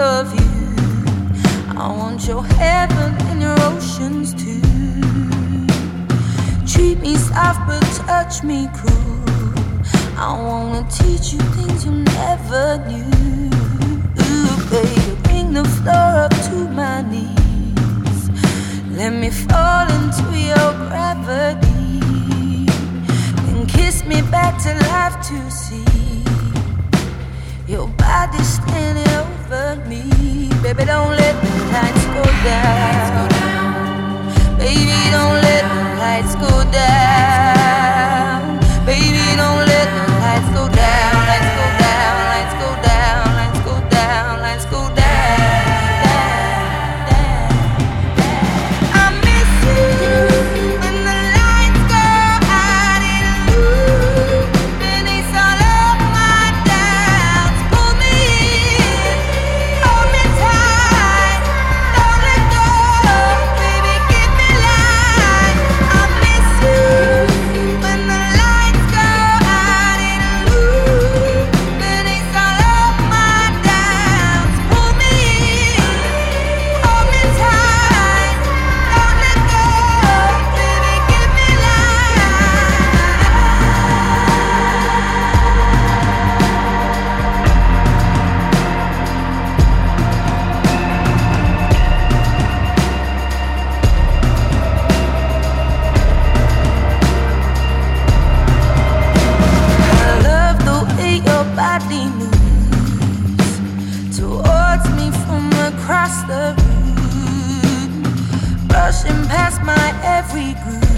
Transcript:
of you. I want your heaven and your oceans too. Treat me soft but touch me cruel. I wanna teach you things you never knew. Ooh, baby, bring the floor up to my knees. Let me fall into your gravity. and kiss me back to life to see. Your body's standing over me. Baby, don't let the lights go down. Baby, don't let my every groove.